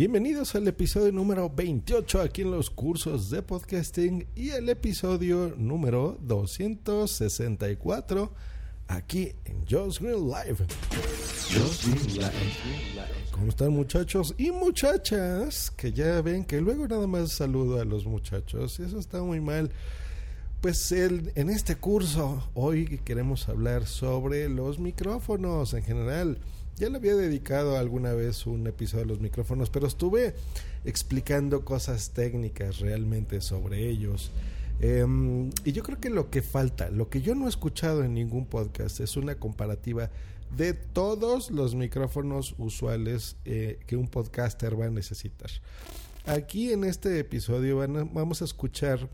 Bienvenidos al episodio número 28 aquí en los cursos de podcasting y el episodio número 264 aquí en Just Green Live. ¿Cómo están muchachos y muchachas? Que ya ven que luego nada más saludo a los muchachos y eso está muy mal. Pues el, en este curso hoy queremos hablar sobre los micrófonos en general. Ya le había dedicado alguna vez un episodio a los micrófonos, pero estuve explicando cosas técnicas realmente sobre ellos. Em, y yo creo que lo que falta, lo que yo no he escuchado en ningún podcast, es una comparativa de todos los micrófonos usuales eh, que un podcaster va a necesitar. Aquí en este episodio vamos a escuchar,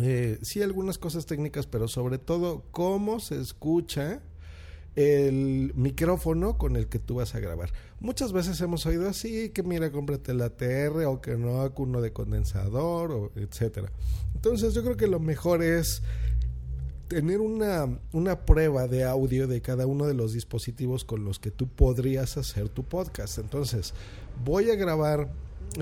eh, sí, algunas cosas técnicas, pero sobre todo cómo se escucha el micrófono con el que tú vas a grabar. Muchas veces hemos oído así, que mira, cómprate la TR o que no, uno de condensador, o etcétera. Entonces yo creo que lo mejor es tener una, una prueba de audio de cada uno de los dispositivos con los que tú podrías hacer tu podcast. Entonces, voy a grabar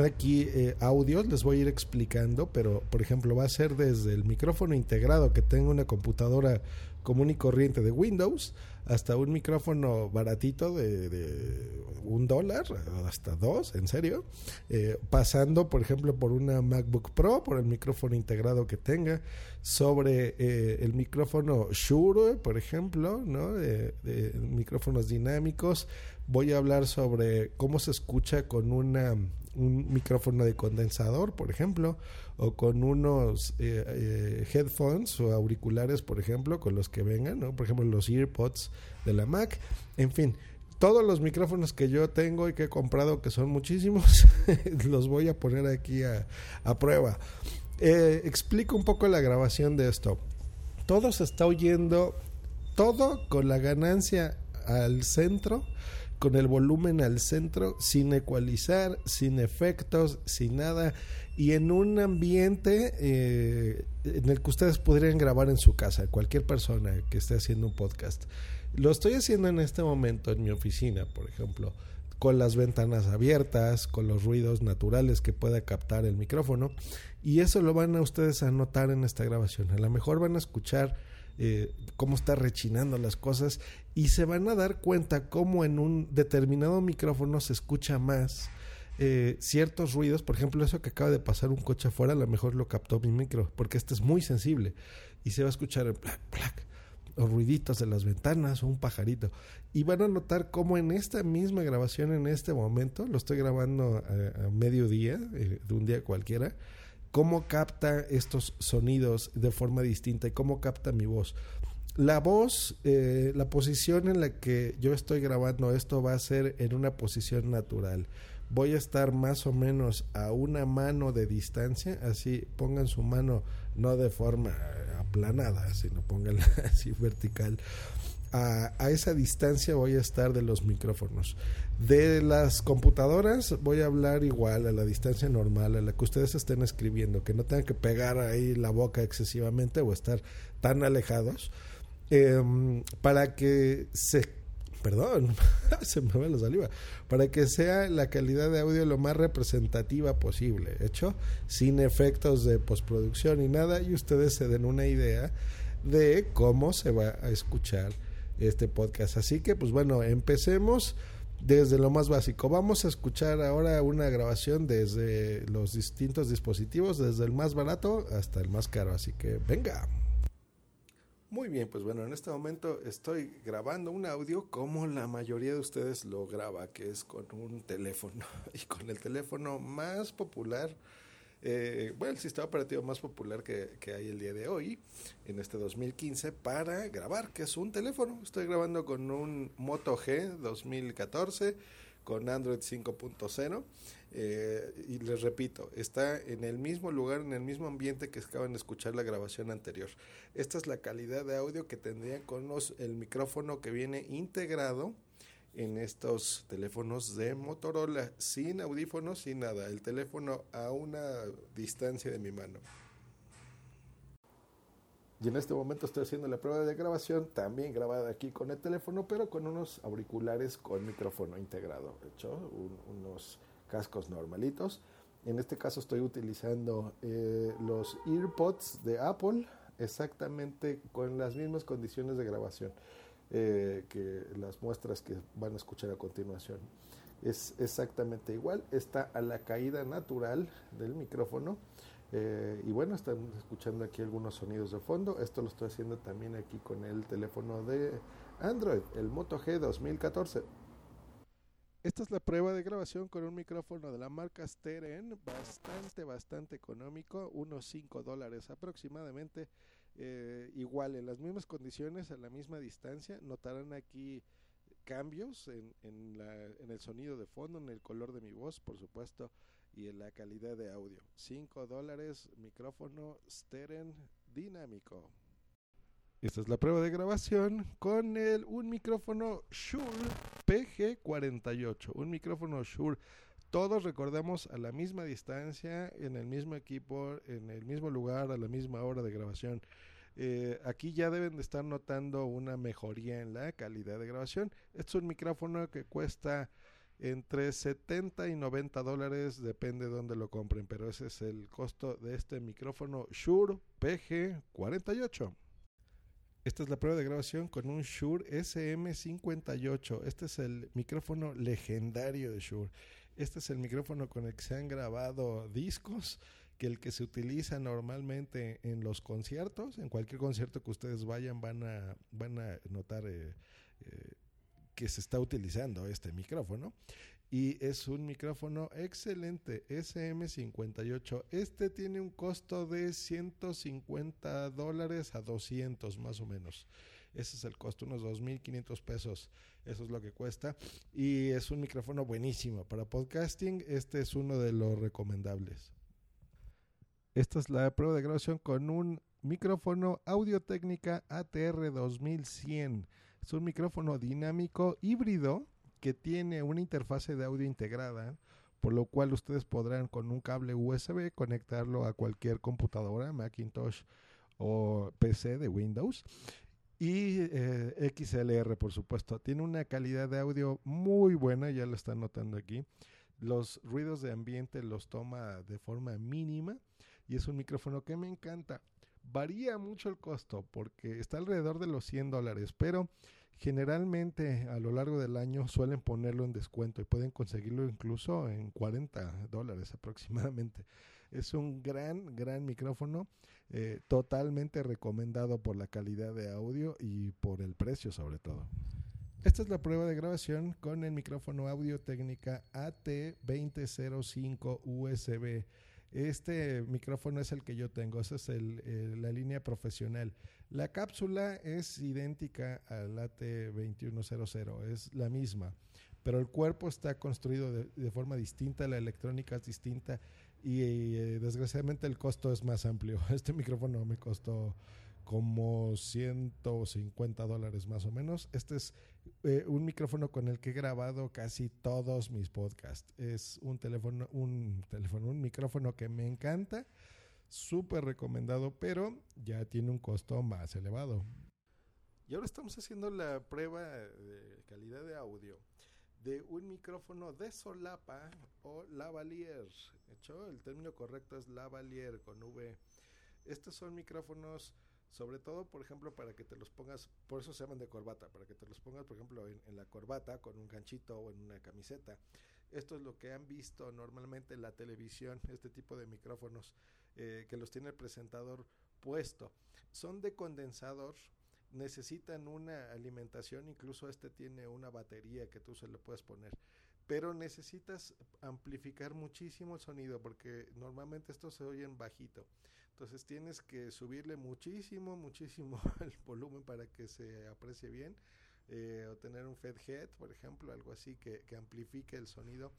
aquí eh, audios, les voy a ir explicando, pero por ejemplo va a ser desde el micrófono integrado que tengo una computadora común y corriente de Windows hasta un micrófono baratito de, un dólar hasta dos, en serio, eh, pasando por ejemplo por una MacBook Pro, por el micrófono integrado que tenga, sobre eh, el micrófono Shure, por ejemplo, ¿no? de micrófonos dinámicos. Voy a hablar sobre cómo se escucha con una un micrófono de condensador, por ejemplo, o con unos eh, eh, headphones o auriculares, por ejemplo, con los que vengan, por ejemplo, los earpods de la Mac, en fin. Todos los micrófonos que yo tengo y que he comprado, que son muchísimos, los voy a poner aquí a, prueba. Eh, explico un poco la grabación de esto. Todo se está oyendo, todo con la ganancia al centro con el volumen al centro, sin ecualizar, sin efectos, sin nada, y en un ambiente eh, en el que ustedes podrían grabar en su casa, cualquier persona que esté haciendo un podcast. Lo estoy haciendo en este momento en mi oficina, por ejemplo, con las ventanas abiertas, con los ruidos naturales que pueda captar el micrófono, y eso lo van a ustedes a notar en esta grabación. A lo mejor van a escuchar eh, cómo está rechinando las cosas y se van a dar cuenta cómo en un determinado micrófono se escucha más eh, ciertos ruidos, por ejemplo eso que acaba de pasar un coche afuera, a lo mejor lo captó mi micro, porque este es muy sensible y se va a escuchar el o ruiditos de las ventanas o un pajarito. Y van a notar cómo en esta misma grabación, en este momento, lo estoy grabando a, mediodía, eh, de un día cualquiera, cómo capta estos sonidos de forma distinta y cómo capta mi voz. La voz, eh, la posición en la que yo estoy grabando esto va a ser en una posición natural. Voy a estar más o menos a una mano de distancia, así pongan su mano no de forma aplanada, sino pónganla así vertical a, esa distancia voy a estar de los micrófonos. De las computadoras voy a hablar igual a la distancia normal, a la que ustedes estén escribiendo, que no tengan que pegar ahí la boca excesivamente o estar tan alejados, em, para que se perdón, se me va la saliva, para que sea la calidad de audio lo más representativa posible, hecho sin efectos de postproducción y nada, y ustedes se den una idea de cómo se va a escuchar este podcast. Así que, pues bueno, empecemos desde lo más básico. Vamos a escuchar ahora una grabación desde los distintos dispositivos, desde el más barato hasta el más caro. Así que, venga. Muy bien, pues bueno, en este momento estoy grabando un audio como la mayoría de ustedes lo graba, que es con un teléfono. Y con el teléfono más popular eh, bueno, el sistema operativo más popular que, hay el día de hoy, en este 2015, para grabar, que es un teléfono. Estoy grabando con un Moto G 2014 con Android 5.0. Eh, y les repito, está en el mismo lugar, en el mismo ambiente que acaban de escuchar la grabación anterior. Esta es la calidad de audio que tendría con los, el micrófono que viene integrado en estos teléfonos de Motorola, sin audífonos, sin nada. El teléfono a una distancia de mi mano. Y en este momento estoy haciendo la prueba de grabación, también grabada aquí con el teléfono, pero con unos auriculares con micrófono integrado, hecho, unos cascos normalitos. En este caso estoy utilizando eh, los EarPods de Apple, exactamente con las mismas condiciones de grabación eh, que las muestras que van a escuchar a continuación. Es exactamente igual, está a la caída natural del micrófono eh, y bueno, están escuchando aquí algunos sonidos de fondo. Esto lo estoy haciendo también aquí con el teléfono de Android, el Moto G 2014. Esta es la prueba de grabación con un micrófono de la marca Steren, bastante, bastante económico, unos 5 dólares aproximadamente. Eh, igual, en las mismas condiciones, a la misma distancia, notarán aquí cambios en, en, la, en el sonido de fondo, en el color de mi voz, por supuesto y en la calidad de audio. 5 dólares, micrófono Steren dinámico. Esta es la prueba de grabación con el, un micrófono Shure PG48. Un micrófono Shure. Todos recordamos a la misma distancia, en el mismo equipo, en el mismo lugar, a la misma hora de grabación. Eh, aquí ya deben de estar notando una mejoría en la calidad de grabación. Este es un micrófono que cuesta entre 70 y 90 dólares, depende de dónde lo compren, pero ese es el costo de este micrófono Shure PG48. Esta es la prueba de grabación con un Shure SM58. Este es el micrófono legendario de Shure. Este es el micrófono con el que se han grabado discos, que el que se utiliza normalmente en los conciertos, en cualquier concierto que ustedes vayan van a, van a notar eh, eh, que se está utilizando este micrófono. Y es un micrófono excelente SM58 este tiene un costo de 150 dólares a 200 más o menos ese es el costo unos 2.500 pesos. Eso es lo que cuesta. Y es un micrófono buenísimo para podcasting. Este es uno de los recomendables. Esta es la prueba de grabación con un micrófono Audio Técnica ATR 2100 es un micrófono dinámico híbrido que tiene una interfase de audio integrada, por lo cual ustedes podrán con un cable USB conectarlo a cualquier computadora, Macintosh o PC de Windows. Y eh, XLR, por supuesto. Tiene una calidad de audio muy buena, ya lo están notando aquí. Los ruidos de ambiente los toma de forma mínima y es un micrófono que me encanta. Varía mucho el costo porque está alrededor de los 100 dólares, pero generalmente a lo largo del año suelen ponerlo en descuento y pueden conseguirlo incluso en 40 dólares aproximadamente. Es un gran, gran micrófono, eh, totalmente recomendado por la calidad de audio y por el precio sobre todo. Esta es la prueba de grabación con el micrófono Audio Técnica AT2005 USB. Este micrófono es el que yo tengo, esa es la línea profesional. La cápsula es idéntica al AT2100, es la misma, pero el cuerpo está construido de, forma distinta, la electrónica es distinta y eh, desgraciadamente el costo es más amplio. Este micrófono me costó como 150 dólares más o menos. Este es eh, un micrófono con el que he grabado casi todos mis podcasts. Es un teléfono, un teléfono, un micrófono que me encanta, súper recomendado, pero ya tiene un costo más elevado. Y ahora estamos haciendo la prueba de calidad de audio de un micrófono de solapa o lavalier. hecho, el término correcto es lavalier con V. Estos son micrófonos sobre todo, por ejemplo, para que te los pongas, por eso se llaman de corbata, para que te los pongas, por ejemplo, en, la corbata con un ganchito o en una camiseta. Esto es lo que han visto normalmente en la televisión, este tipo de micrófonos eh, que los tiene el presentador puesto. Son de condensador, necesitan una alimentación, incluso este tiene una batería que tú se le puedes poner pero necesitas amplificar muchísimo el sonido porque normalmente estos se oyen bajito. Entonces tienes que subirle muchísimo, muchísimo el volumen para que se aprecie bien. eh, o tener un FedHead, por ejemplo, algo así que, que amplifique el sonido.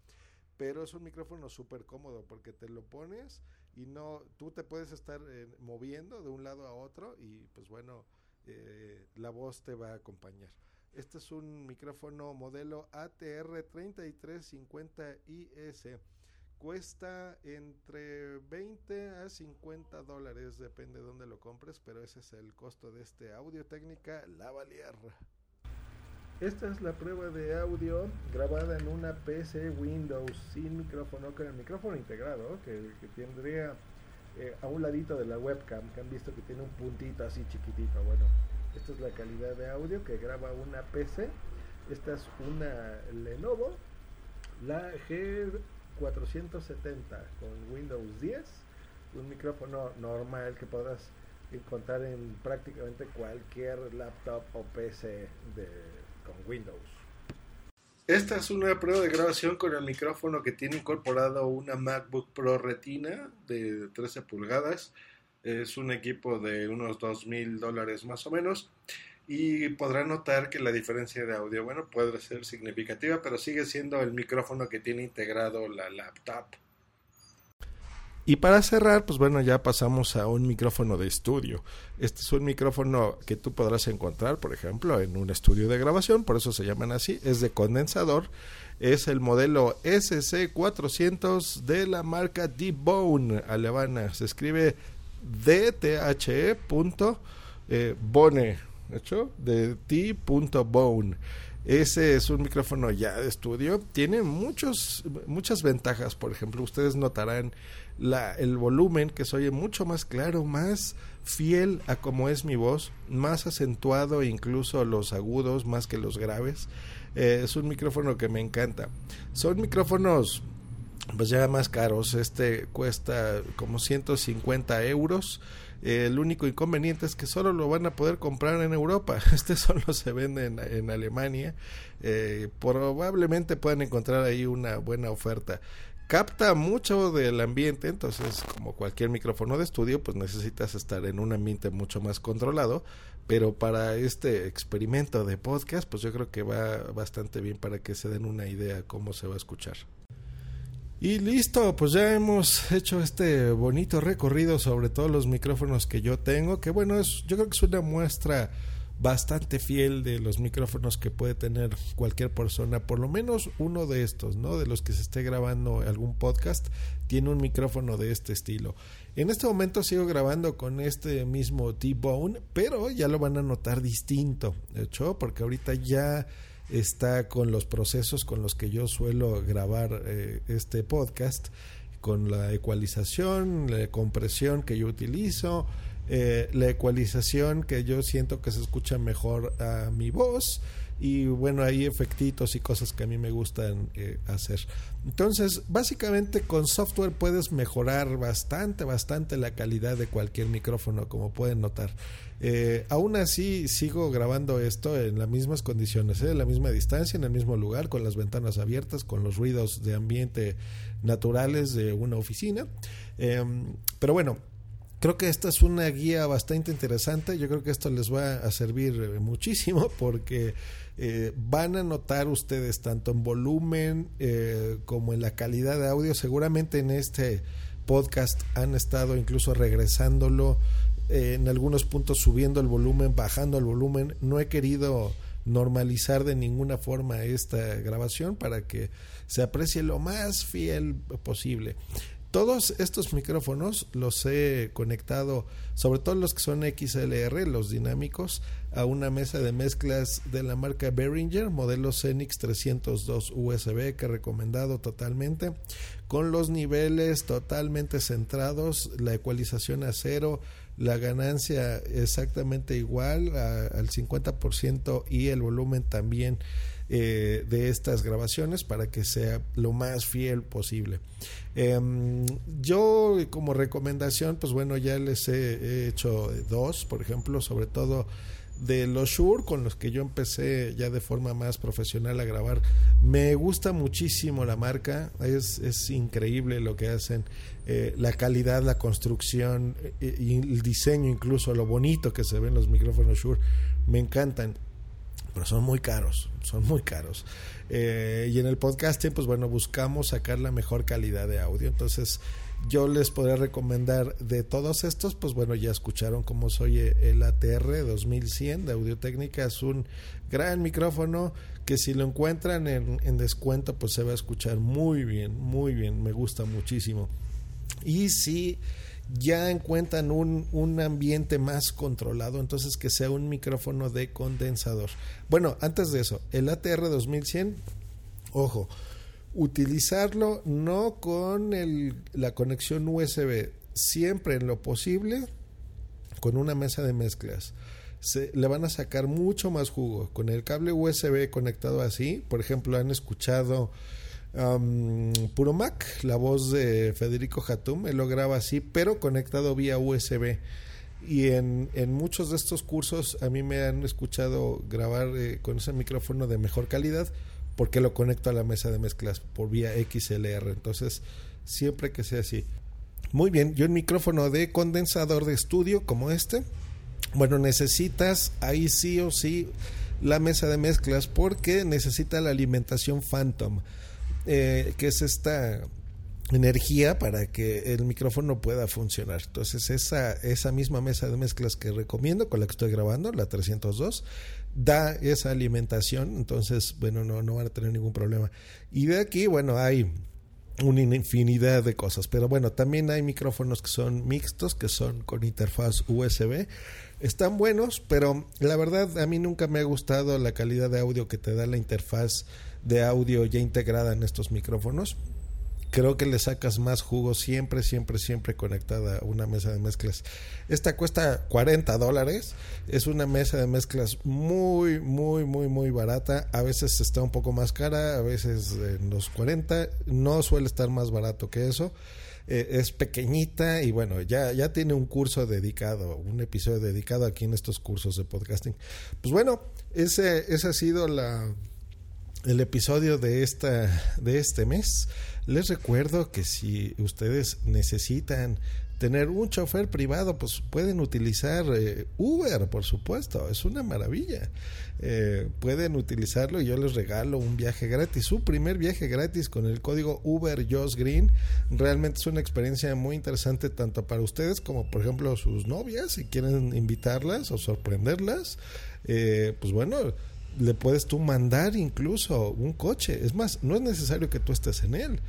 Pero es un micrófono súper cómodo porque te lo pones y no, tú te puedes estar eh, moviendo de un lado a otro y pues bueno, eh, la voz te va a acompañar. Este es un micrófono modelo ATR3350IS. Cuesta entre 20 a 50 dólares, depende de dónde lo compres, pero ese es el costo de este Audio Técnica Lavalier. Esta es la prueba de audio grabada en una PC Windows sin micrófono, con el micrófono integrado que, tendría eh, a un ladito de la webcam, que han visto que tiene un puntito así chiquitito. Bueno, esta es la calidad de audio que graba una PC. Esta es una Lenovo, la G470 con Windows 10, un micrófono normal que podrás encontrar en prácticamente cualquier laptop o PC con Windows. Esta es una prueba de grabación con el micrófono que tiene incorporado una MacBook Pro Retina de 13 pulgadas es un equipo de unos dos mil dólares más o menos. Y podrá notar que la diferencia de audio, bueno, puede ser significativa, pero sigue siendo el micrófono que tiene integrado la laptop. Y para cerrar, pues bueno, ya pasamos a un micrófono de estudio. Este es un micrófono que tú podrás encontrar, por ejemplo, en un estudio de grabación, por eso se llaman así, es de condensador. Es el modelo SC400 de la marca D-Bone alemana. Se escribe dthe.bone, hecho de t.bone. Ese es un micrófono ya de estudio. Tiene muchos, muchas ventajas. Por ejemplo, ustedes notarán la, el volumen que se oye mucho más claro, más fiel a como es mi voz, más acentuado incluso los agudos más que los graves. Eh, es un micrófono que me encanta. Son micrófonos pues ya más caros. Este cuesta como 150 euros. El único inconveniente es que solo lo van a poder comprar en Europa. Este solo se vende en, Alemania. Eh, probablemente puedan encontrar ahí una buena oferta. Capta mucho del ambiente, entonces como cualquier micrófono de estudio, pues necesitas estar en un ambiente mucho más controlado. Pero para este experimento de podcast, pues yo creo que va bastante bien para que se den una idea cómo se va a escuchar. Y listo, pues ya hemos hecho este bonito recorrido sobre todos los micrófonos que yo tengo, que bueno, es, yo creo que es una muestra bastante fiel de los micrófonos que puede tener cualquier persona, por lo menos uno de estos, ¿no? De los que se esté grabando algún podcast, tiene un micrófono de este estilo. En este momento sigo grabando con este mismo T-Bone, pero ya lo van a notar distinto, de hecho, porque ahorita ya está con los procesos con los que yo suelo grabar eh, este podcast, con la ecualización, la compresión que yo utilizo, eh, la ecualización que yo siento que se escucha mejor a mi voz y bueno, hay efectitos y cosas que a mí me gustan eh, hacer. Entonces, básicamente con software puedes mejorar bastante, bastante la calidad de cualquier micrófono, como pueden notar. Eh, aún así, sigo grabando esto en las mismas condiciones, en la misma distancia, en el mismo lugar, con las ventanas abiertas, con los ruidos de ambiente naturales de una oficina. Em, pero bueno, creo que esta es una guía bastante interesante. Yo creo que esto les va a servir eh, muchísimo porque eh, van a notar ustedes tanto en volumen eh, como en la calidad de audio. Seguramente en este podcast han estado incluso regresándolo, en algunos puntos subiendo el volumen, bajando el volumen. No he querido normalizar de ninguna forma esta grabación para que se aprecie lo más fiel posible. Todos estos micrófonos los he conectado, sobre todo los que son XLR, los dinámicos, a una mesa de mezclas de la marca Behringer, modelo Cenix 302 USB, que he recomendado totalmente, con los niveles totalmente centrados, la ecualización a cero, la ganancia exactamente igual al 50% y el volumen también eh, de estas grabaciones para que sea lo más fiel posible. Em, yo como recomendación, pues bueno, ya les he, hecho dos, por ejemplo, sobre todo de los Shure con los que yo empecé ya de forma más profesional a grabar. Me gusta muchísimo la marca, es, increíble lo que hacen, eh, la calidad, la construcción y el diseño, incluso lo bonito que se ven los micrófonos Shure, me encantan. Pero son muy caros, son muy caros. Eh, y en el podcasting, pues bueno, buscamos sacar la mejor calidad de audio. Entonces, yo les podría recomendar de todos estos, pues bueno, ya escucharon cómo soy el ATR 2100 de Audio Técnica. Es un gran micrófono que si lo encuentran en, en descuento, pues se va a escuchar muy bien, muy bien. Me gusta muchísimo. Y si ya encuentran un, un, ambiente más controlado, entonces que sea un micrófono de condensador. Bueno, antes de eso, el ATR 2100, ojo, utilizarlo no con el, la conexión USB, siempre en lo posible con una mesa de mezclas. Se, le van a sacar mucho más jugo. Con el cable USB conectado así, por ejemplo, han escuchado Puro Mac, la voz de Federico Hatum, él lo graba así, pero conectado vía USB. Y en, en, muchos de estos cursos a mí me han escuchado grabar eh, con ese micrófono de mejor calidad porque lo conecto a la mesa de mezclas por vía XLR. Entonces, siempre que sea así. Muy bien, yo un micrófono de condensador de estudio como este, bueno, necesitas ahí sí o sí la mesa de mezclas porque necesita la alimentación Phantom eh, que es esta energía para que el micrófono pueda funcionar. Entonces esa, esa misma mesa de mezclas que recomiendo, con la que estoy grabando, la 302, da esa alimentación, entonces, bueno, no, no van a tener ningún problema. Y de aquí, bueno, hay una infinidad de cosas, pero bueno, también hay micrófonos que son mixtos, que son con interfaz USB. Están buenos, pero la verdad a mí nunca me ha gustado la calidad de audio que te da la interfaz de audio ya integrada en estos micrófonos. Creo que le sacas más jugo siempre, siempre, siempre conectada a una mesa de mezclas. Esta cuesta 40 dólares. Es una mesa de mezclas muy, muy, muy, muy barata. A veces está un poco más cara, a veces en los 40. No suele estar más barato que eso. Eh, es pequeñita y bueno, ya, ya tiene un curso dedicado, un episodio dedicado aquí en estos cursos de podcasting. Pues bueno, ese, ese ha sido la, el episodio de, esta, de este mes. Les recuerdo que si ustedes necesitan tener un chofer privado, pues pueden utilizar eh, Uber, por supuesto, es una maravilla. Eh, pueden utilizarlo y yo les regalo un viaje gratis, su primer viaje gratis con el código Uber Josh Green. Realmente es una experiencia muy interesante tanto para ustedes como por ejemplo sus novias, si quieren invitarlas o sorprenderlas. Eh, pues bueno, le puedes tú mandar incluso un coche. Es más, no es necesario que tú estés en él.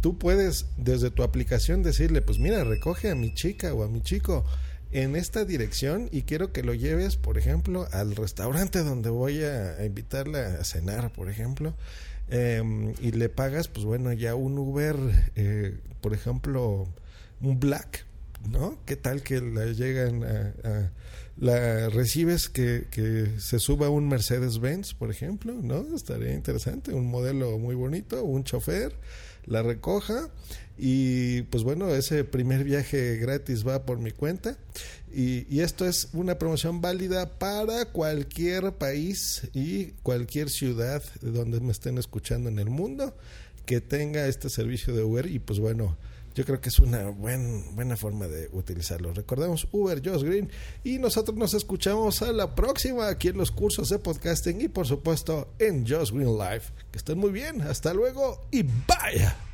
Tú puedes desde tu aplicación decirle, pues mira, recoge a mi chica o a mi chico en esta dirección y quiero que lo lleves, por ejemplo, al restaurante donde voy a, invitarla a cenar, por ejemplo. Em, y le pagas, pues bueno, ya un Uber, eh, por ejemplo, un Black, ¿no? ¿Qué tal que la llegan a la recibes que, que se suba un Mercedes-Benz, por ejemplo, ¿no? Estaría interesante, un modelo muy bonito, un chofer, la recoja y pues bueno, ese primer viaje gratis va por mi cuenta y, y esto es una promoción válida para cualquier país y cualquier ciudad donde me estén escuchando en el mundo que tenga este servicio de Uber y pues bueno, yo creo que es una buen, buena forma de utilizarlo. Recordemos Uber, Josh Green. Y nosotros nos escuchamos a la próxima aquí en los cursos de podcasting y por supuesto en Josh Green Live. Que estén muy bien. Hasta luego y bye.